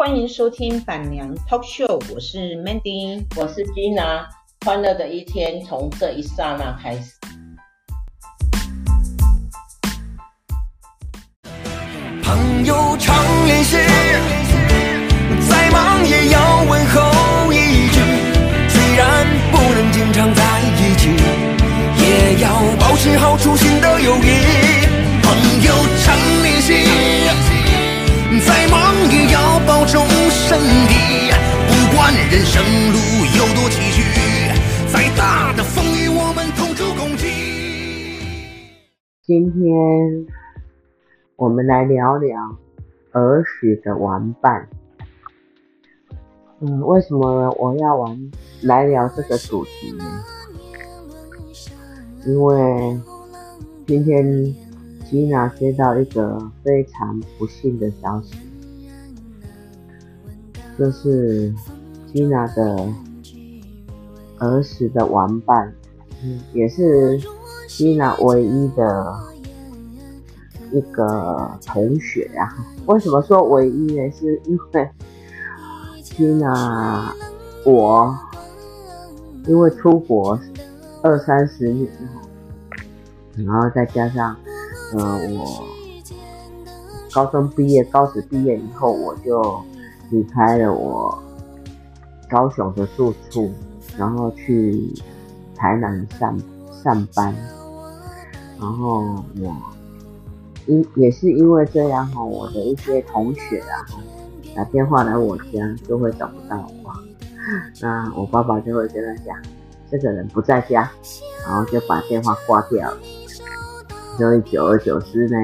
欢迎收听板娘 Talk Show，我是 Mandy，我是 Gina，欢乐的一天从这一刹那开始。朋友常联系，再忙也要问候一句，虽然不能经常在一起，也要保持好初心的友谊。朋友要保重身体，不管人生路有多崎岖，再大的风雨我们同处共济。今天我们来聊聊儿时的玩伴。嗯，为什么我要玩来聊这个主题呢？因为今天。吉娜接到一个非常不幸的消息，就是吉娜的儿时的玩伴，嗯，也是吉娜唯一的一个同学啊。为什么说唯一呢？是因为吉娜我因为出国二三十年，然后再加上。嗯、呃，我高中毕业，高职毕业以后，我就离开了我高雄的住处，然后去台南上上班。然后我因也是因为这样哈，我的一些同学啊打电话来我家，就会找不到我。那我爸爸就会跟他讲，这个人不在家，然后就把电话挂掉了。所以久而久之呢，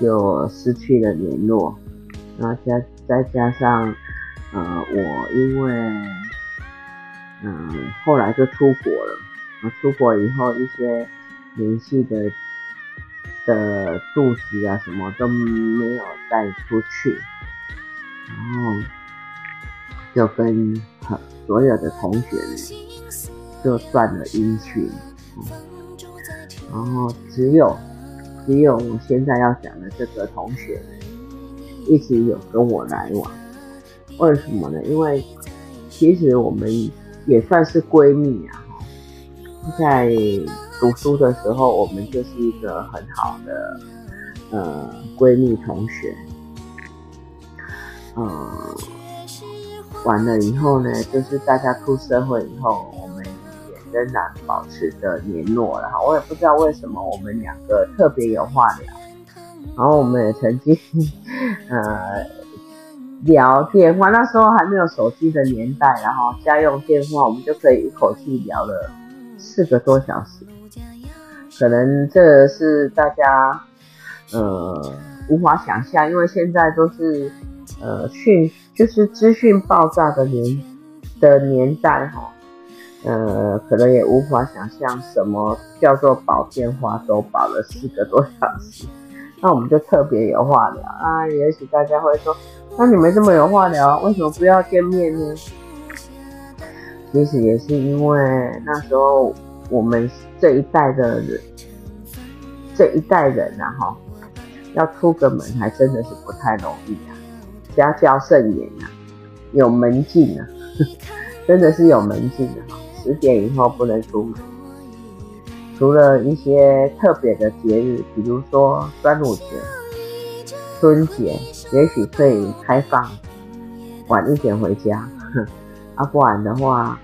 就失去了联络。然后加再加上，呃，我因为，嗯、后来就出国了。出国以后一些联系的的住址啊什么都没有再出去，然后就跟所有的同学就断了音讯。然后只有。只有我现在要讲的这个同学，一直有跟我来往。为什么呢？因为其实我们也算是闺蜜啊。在读书的时候，我们就是一个很好的呃闺蜜同学。嗯、完了以后呢，就是大家出社会以后。我们也仍然保持着联络了哈，我也不知道为什么我们两个特别有话聊，然后我们也曾经呃聊电话，那时候还没有手机的年代，然后家用电话我们就可以一口气聊了四个多小时，可能这是大家呃无法想象，因为现在都是呃讯就是资讯爆炸的年的年代哈。呃，可能也无法想象什么叫做保电话都保了四个多小时，那我们就特别有话聊啊。也许大家会说，那你们这么有话聊，为什么不要见面呢？其实也是因为那时候我们这一代的人，这一代人啊，哈，要出个门还真的是不太容易啊，家教甚严啊，有门禁啊，真的是有门禁的哈。十点以后不能出门，除了一些特别的节日，比如说端午节、春节，也许可以开放晚一点回家。啊，不然的话，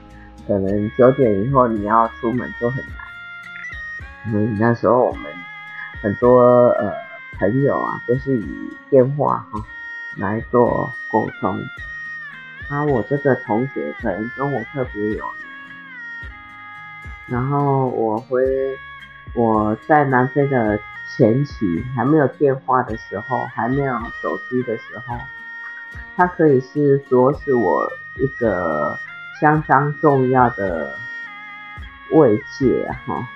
可能九点以后你要出门就很难。所以那时候我们很多呃朋友啊，都是以电话哈来做沟通。啊，我这个同学可能跟我特别有。然后我回我在南非的前期还没有电话的时候，还没有手机的时候，他可以是说是我一个相当重要的慰藉哈，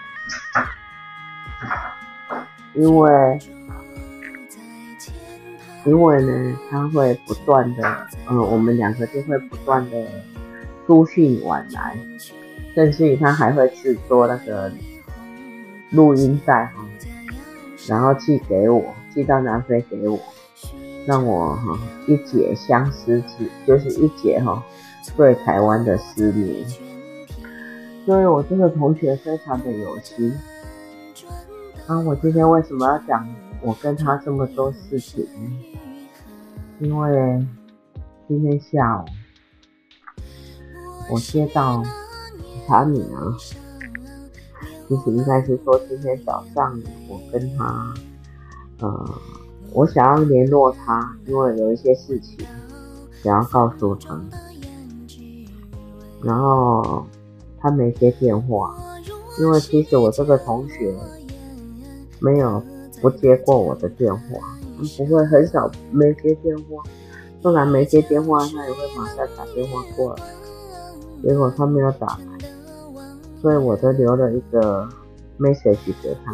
因为因为呢，他会不断的，嗯，我们两个就会不断的书信往来。甚至于他还会制作那个录音带哈，然后寄给我，寄到南非给我，让我哈一解相思之，就是一解哈对台湾的思念。所以我这个同学非常的有心。啊，我今天为什么要讲我跟他这么多事情？因为今天下午我接到查你啊，其实应该是说今天早上我跟他，呃，我想要联络他，因为有一些事情想要告诉他，然后他没接电话，因为其实我这个同学没有不接过我的电话。不会很少没接电话，不然没接电话，他也会马上打电话过来。结果他没有打，所以我就留了一个 message 给他，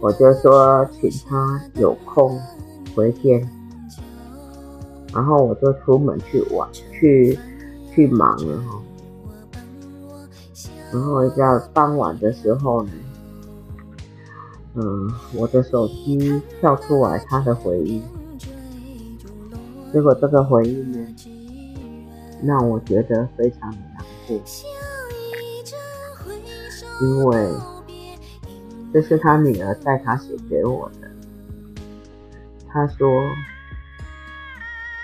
我就说请他有空回电，然后我就出门去玩，去去忙了哈。然后在傍晚的时候呢。嗯，我的手机跳出来他的回应，结果这个回应呢，让我觉得非常的难过，因为这是他女儿带他写给我的。他说：“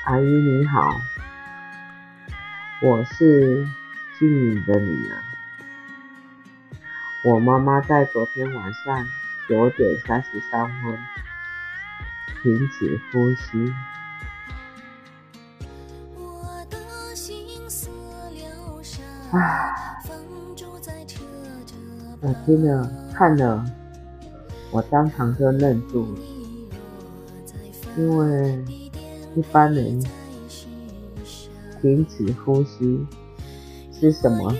阿姨你好，我是静敏的女儿，我妈妈在昨天晚上。”九点三十三分，停止呼吸。唉，我听了看了，我当场就愣住了，因为一般人停止呼吸是什么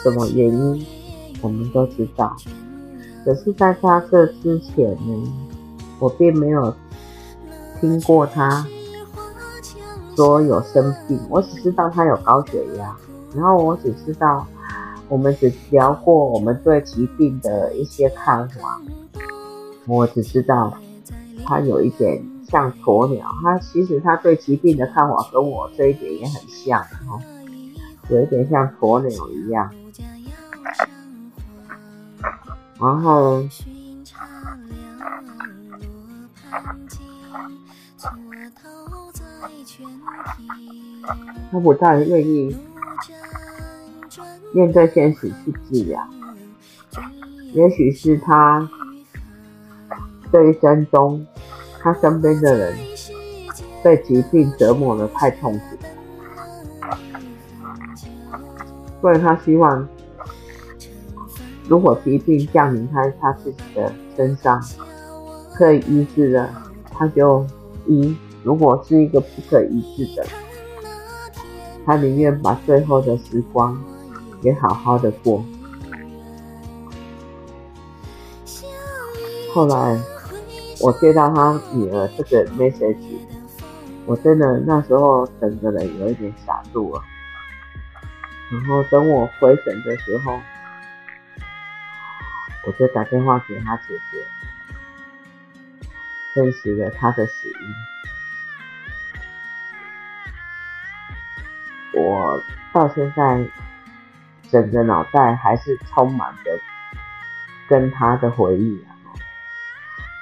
什么原因，我们都知道。可是，在他这之前呢，我并没有听过他说有生病。我只知道他有高血压，然后我只知道我们只聊过我们对疾病的一些看法。我只知道他有一点像鸵鸟，他其实他对疾病的看法跟我这一点也很像哦，有一点像鸵鸟一样。然后，他不太愿意面对现实去治疗，也许是他这一生中，他身边的人被疾病折磨得太痛苦，所以他希望。如果疾病降临在他自己的身上，可以医治的，他就医；如果是一个不可医治的，他宁愿把最后的时光也好好的过。后来我接到他女儿这个 message，我真的那时候整个人有一点傻住了。然后等我回神的时候。我就打电话给他姐姐，证实了他的死因。我到现在整个脑袋还是充满着跟他的回忆啊，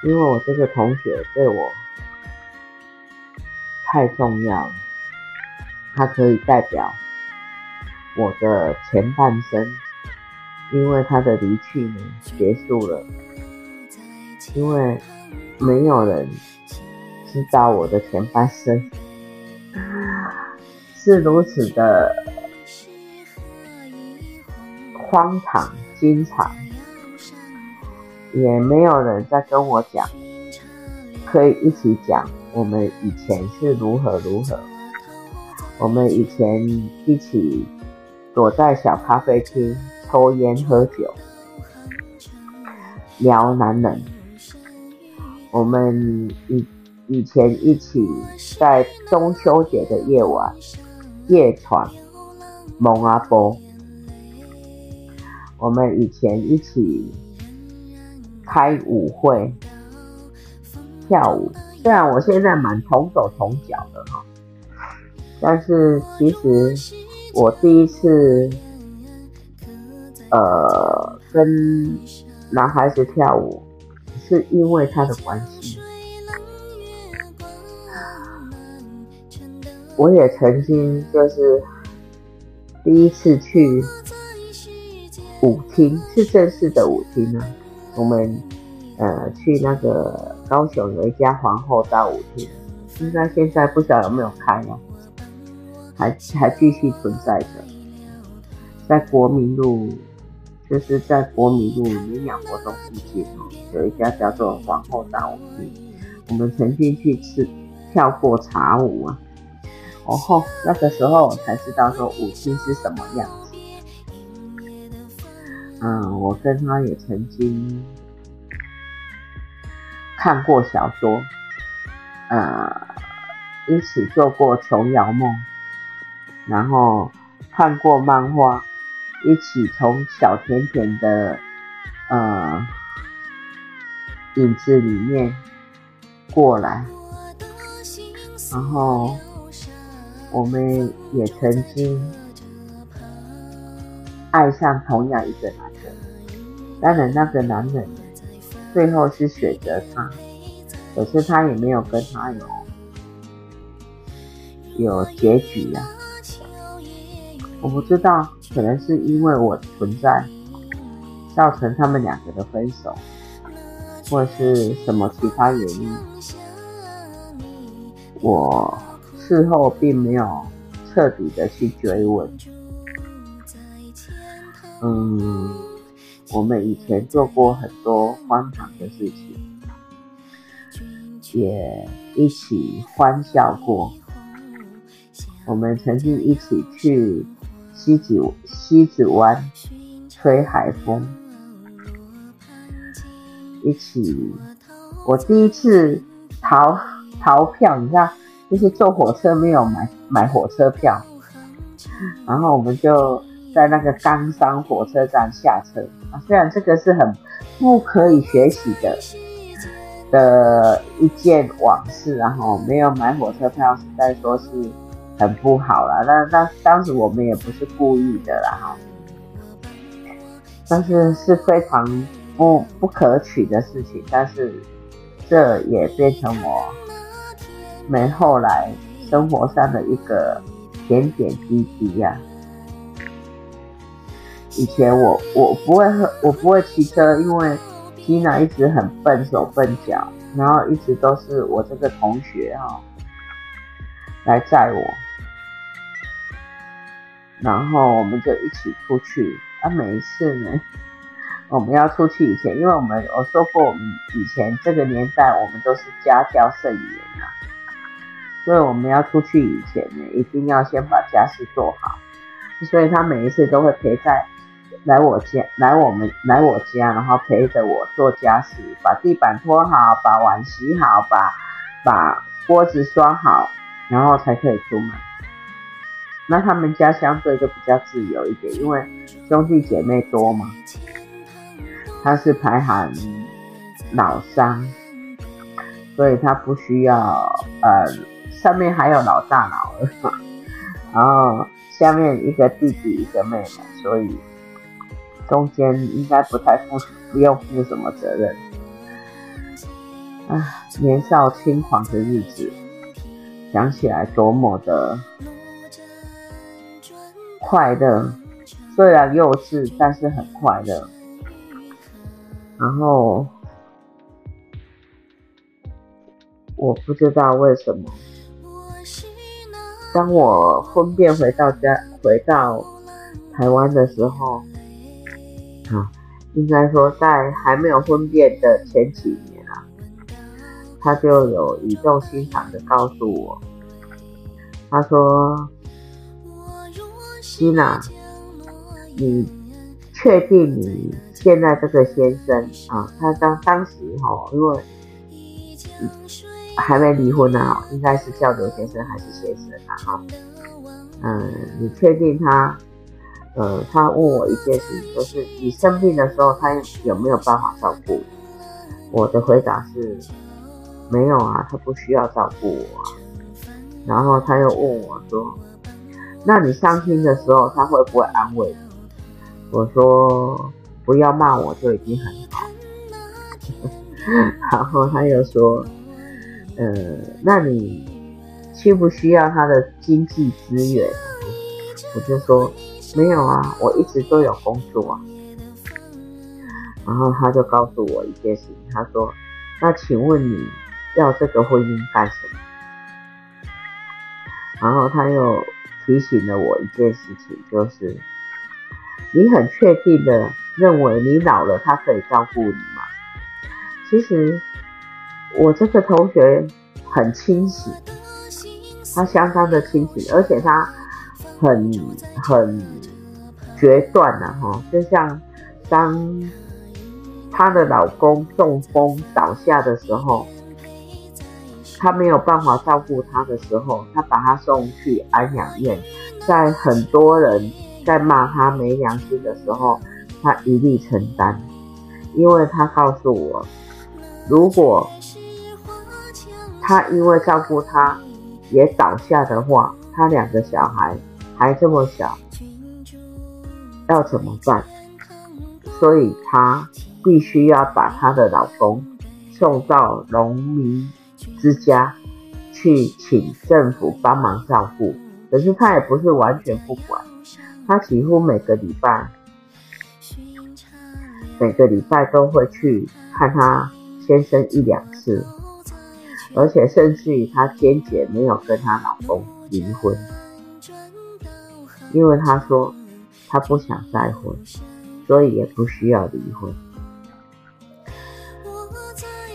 因为我这个同学对我太重要了，他可以代表我的前半生。因为他的离去呢，结束了。因为没有人知道我的前半生 是如此的荒唐经常，也没有人在跟我讲，可以一起讲我们以前是如何如何，我们以前一起躲在小咖啡厅。抽烟喝酒，聊男人。我们以以前一起在中秋节的夜晚夜闯蒙阿波。我们以前一起开舞会跳舞，虽然我现在蛮同手同脚的哈，但是其实我第一次呃跟男孩子跳舞，是因为他的关系。我也曾经就是第一次去舞厅，是正式的舞厅啊。我们呃去那个高雄有一家皇后道舞厅，应该现在不知道有没有开了，还还继续存在着，在国民路，就是在国民路明阳国中附近有一家叫做皇后道舞厅，我们曾经去吃跳过茶舞啊。哦吼，那个时候才知道说舞厅是什么样子。嗯，我跟他也曾经看过小说，呃，一起做过琼瑶梦，然后看过漫画，一起从小甜甜的呃影子里面过来，然后。我们也曾经爱上同样一个人，当然那个男人最后是选择他，可是他也没有跟他有有结局呀、我不知道，可能是因为我存在，造成他们两个的分手，或是什么其他原因，我。事后并没有彻底的去追问。嗯，我们以前做过很多荒唐的事情，也一起欢笑过。我们曾经一起去西子西子湾吹海风，一起。我第一次逃逃票，你知道？就是坐火车没有买买火车票，然后我们就在那个冈山火车站下车啊。虽然这个是很不可以学习的的一件往事，然后没有买火车票，实在说是很不好了。但但当时我们也不是故意的啦，哈，但是是非常不不可取的事情。但是这也变成我。没后来生活上的一个点点滴滴呀、以前我我不会喝，我不会骑车，因为缇娜一直很笨手笨脚，然后一直都是我这个同学哈、哦、来载我，然后我们就一起出去。啊，每一次呢，我们要出去以前，因为我们我说过，我们以前这个年代，我们都是家教甚严啊。所以我们要出去以前呢，一定要先把家事做好。所以他每一次都会陪在来我家，来我们来我家，然后陪着我做家事，把地板拖好，把碗洗好，把把锅子刷好，然后才可以出门。那他们家相对就比较自由一点，因为兄弟姐妹多嘛。他是排行老三，所以他不需要呃。上面还有老大老二，然后下面一个弟弟一个妹妹，所以中间应该不太负不用负什么责任。啊，年少轻狂的日子，想起来多么的快乐，虽然幼稚，但是很快乐。然后我不知道为什么。当我婚变回到家，回到台湾的时候，啊，应该说在还没有婚变的前几年啊，他就有语重心长的告诉我，他说：“Gina，你确定你现在这个先生啊？他当当时哈、哦，因为。”还没离婚呢，应该是叫刘先生还是先生啊？哈，嗯，你确定他？呃，他问我一件事，就是你生病的时候，他有没有办法照顾？我的回答是，没有啊，他不需要照顾我。然后他又问我说：“那你伤心的时候，他会不会安慰你？”我说：“不要骂我就已经很好。”然后他又说：“呃，那你需不需要他的经济资源？”我就说：“没有啊，我一直都有工作啊。”然后他就告诉我一件事情，他说：“那请问你要这个婚姻干什么？”然后他又提醒了我一件事情，就是你很确定的认为你老了他可以照顾你吗？其实我这个同学很清醒，他相当的清醒，而且他很很决断的哈，就像当她的老公中风倒下的时候。她没有办法照顾他的时候，她把他送去安养院，在很多人在骂他没良心的时候，他一力承担，因为他告诉我，如果他因为照顾他也倒下的话，他两个小孩还这么小，要怎么办？所以她必须要把她的老公送到农民。之家去请政府帮忙照顾，可是她也不是完全不管，她几乎每个礼拜每个礼拜都会去看她先生一两次，而且甚至于她坚决没有跟她老公离婚，因为他说他不想再婚，所以也不需要离婚。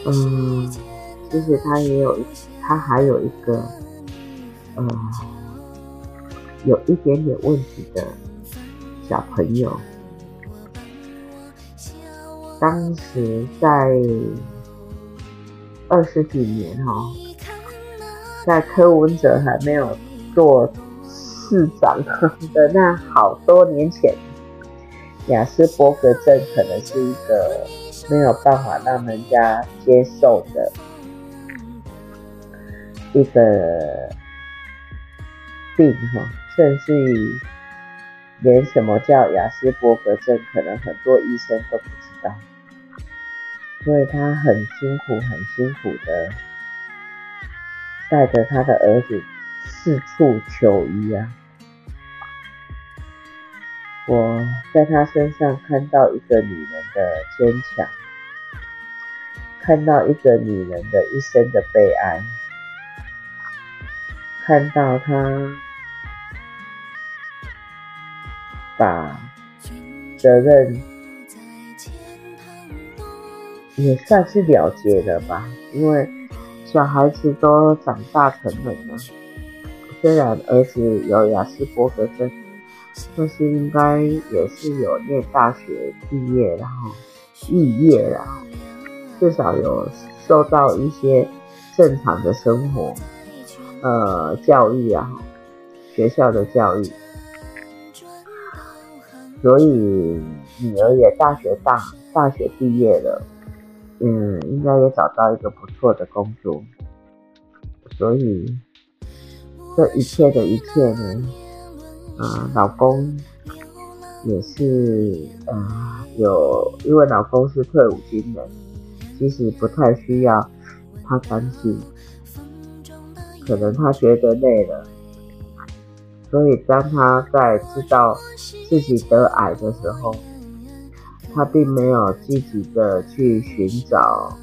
嗯。其实他也有，他还有一个，呃，有一点点问题的小朋友。当时在二十几年哈、哦，在柯文哲还没有做市长的那好多年前，雅斯伯格症可能是一个没有办法让人家接受的。一个病哈，甚至于连什么叫雅斯伯格症，可能很多医生都不知道，所以他很辛苦，很辛苦的带着他的儿子四处求医啊。我在他身上看到一个女人的坚强，看到一个女人的一生的悲哀。看到他把责任也算是了结了吧，因为小孩子都长大成人了。虽然儿子有雅思伯格症，就是应该也是有念大学毕业，然后毕业了，至少有受到一些正常的生活。呃，教育啊，学校的教育，所以女儿也大学大大学毕业了，嗯，应该也找到一个不错的工作，所以这一切的一切呢，呃，老公也是啊、呃，有因为老公是退伍军人，其实不太需要他担心。可能他觉得累了，所以当他在知道自己得癌的时候，他并没有积极的去寻找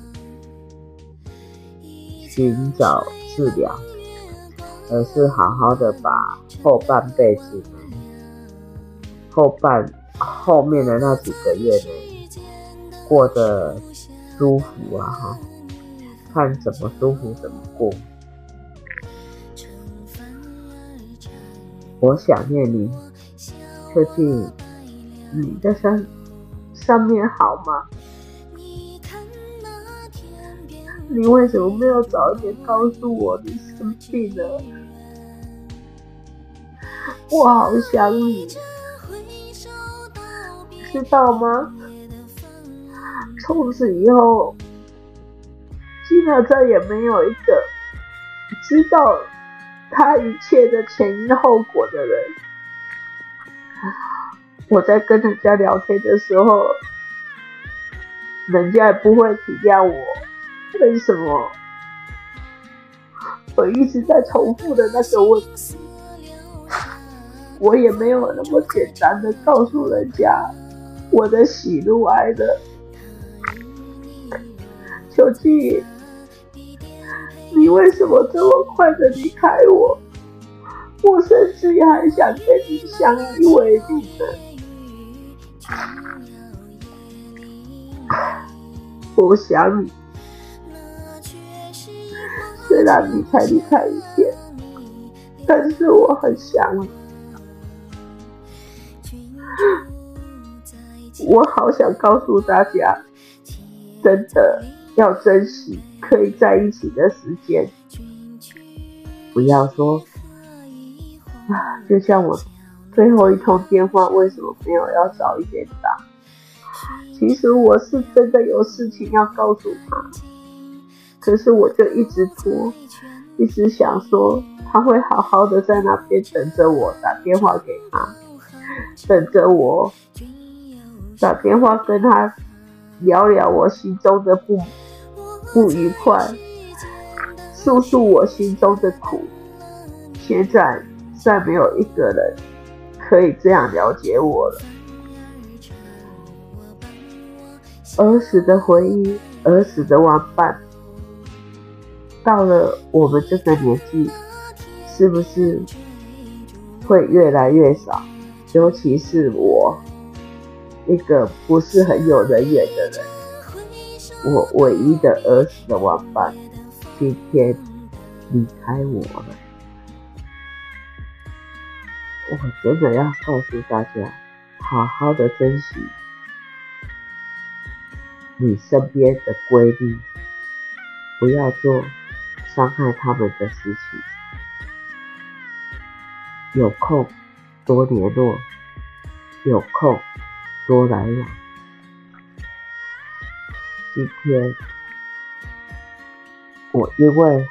寻找治疗，而是好好的把后半辈子后半后面的那几个月呢过得舒服啊哈，看怎么舒服怎么过。我想念你，究竟你的上上面好吗？你为什么没有早点告诉我你生病了？我好想你，知道吗？从此以后，既娜再也没有一个知道他一切的前因后果的人。我在跟人家聊天的时候，人家也不会体谅我，为什么我一直在重复的那个问题？我也没有那么简单的告诉人家我的喜怒哀乐。究竟你为什么这么快的离开我？我甚至还想跟你相依为命的。我想你，虽然你才离开一天，但是我很想你。我好想告诉大家，真的要珍惜可以在一起的时间，不要说啊，就像我。最后一通电话为什么没有要早一点打？其实我是真的有事情要告诉他，可是我就一直拖，一直想说他会好好的在那边等着我打电话给他，等着我打电话跟他聊聊我心中的不不愉快，诉诉我心中的苦。现在再没有一个人。可以这样了解我了。儿时的回忆，儿时的玩伴，到了我们这个年纪，是不是会越来越少？尤其是我，一个不是很有人缘的人，我唯一的儿时的玩伴，今天离开我了。我真的要告诉大家，好好的珍惜你身边的闺蜜，不要做伤害他们的事情。有空多联络，有空多来往。今天我因为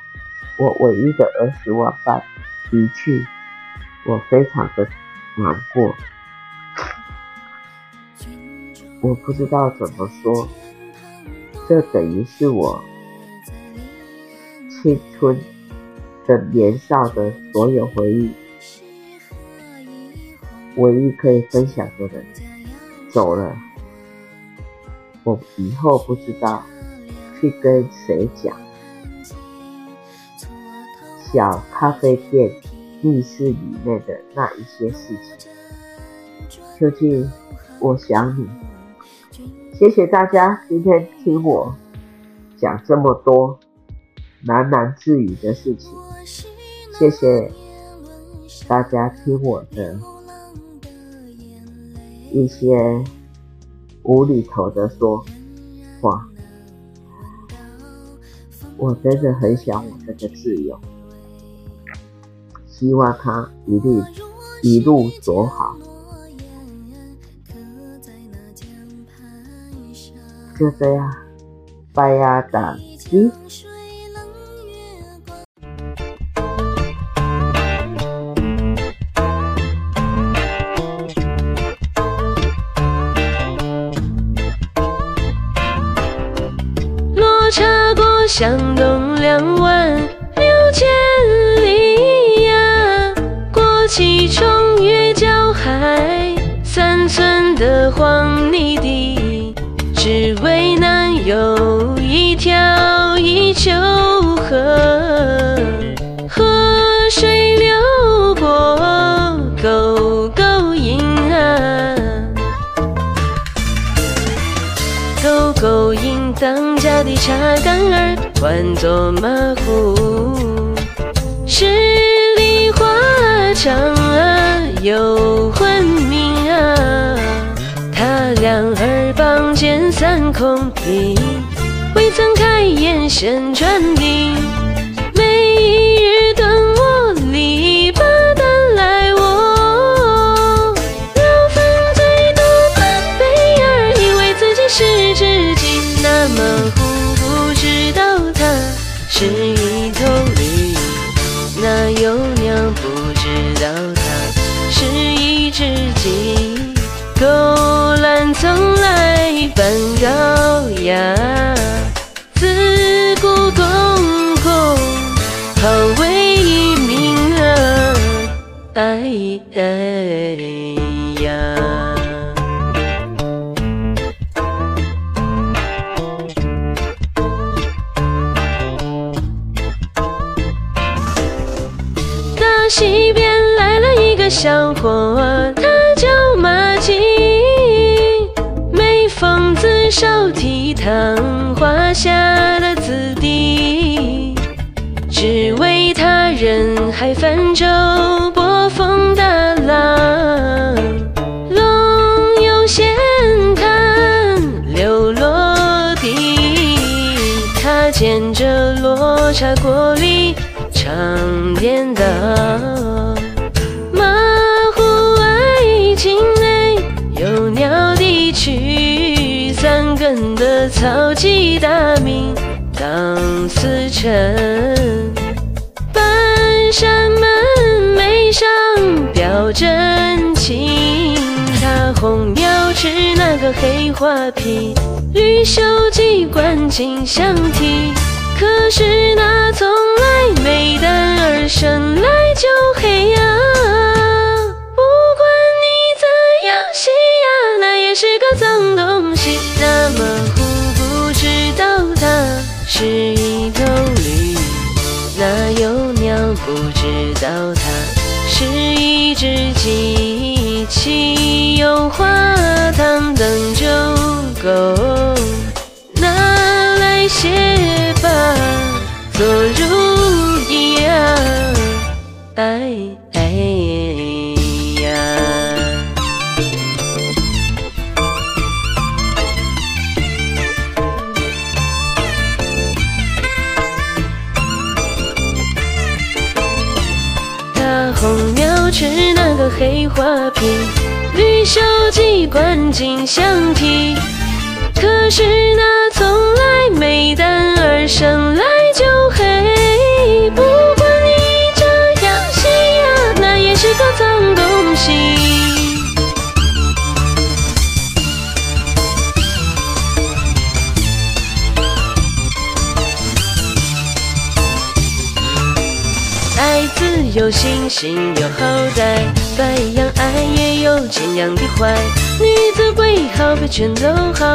我唯一的儿时玩伴离去。我非常的难过，我不知道怎么说，这等于是我青春的年少的所有回忆，唯一可以分享的人走了，我以后不知道去跟谁讲，小咖啡店。密室里面的那一些事情，究竟我想你。谢谢大家今天听我讲这么多喃喃自语的事情，谢谢大家听我的一些无厘头的说话。我真的很想我这个自由。希望他一路一路走好，就这样，拜呀，打鸡。向东两万六千里呀，过。七重月交海，三寸的黄泥地，只为能有一条一丘河，河水流过沟沟阴啊，沟沟阴当家的茶干儿，唤作马虎，十里花。长啊，有魂名啊，他两耳傍肩三空地，未曾开眼先转腚，来了一个小伙，他叫马季，每逢子手提烫画下的子弟，只为他人海泛舟，波峰大浪，龙游闲谈柳落地，他见着罗刹国里。唱颠当司晨，半扇门楣上表真情，他红描赤那个黑画皮，绿绣机关金相提。可是那从来没胆儿生来就黑呀，不管你怎样洗呀，那也是个脏东西。那么胡不知道它是不知道它是一只机器，有花糖等就够，拿来写吧。做如意呀，待黑花瓶，绿绣机关金相提。可是那从来没胆儿生来就黑，不管你这样洗呀，那也是个脏东西。爱自由，心性有好歹，白羊爱也有尽量的坏，女子归好，别全都好。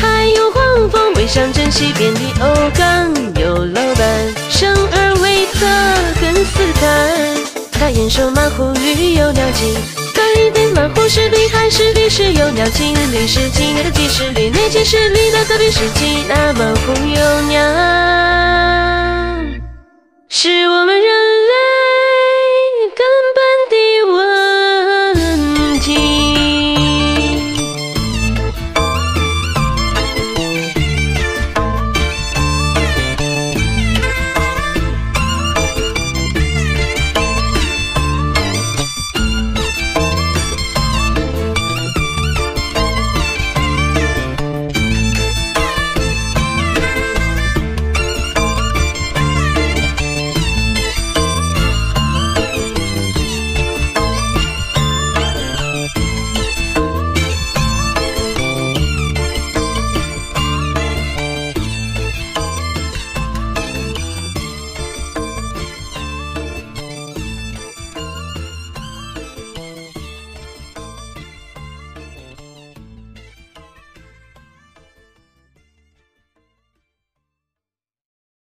还有黄蜂尾上珍稀，遍地欧港有老伴，生而为侧跟丝毯。大雁收马户绿有鸟尽，白天马户是绿还是绿是有鸟尽？绿是鸡，那个鸡是绿，那鸡是绿，那个绿是鸡，那马户有鸟，是我们人。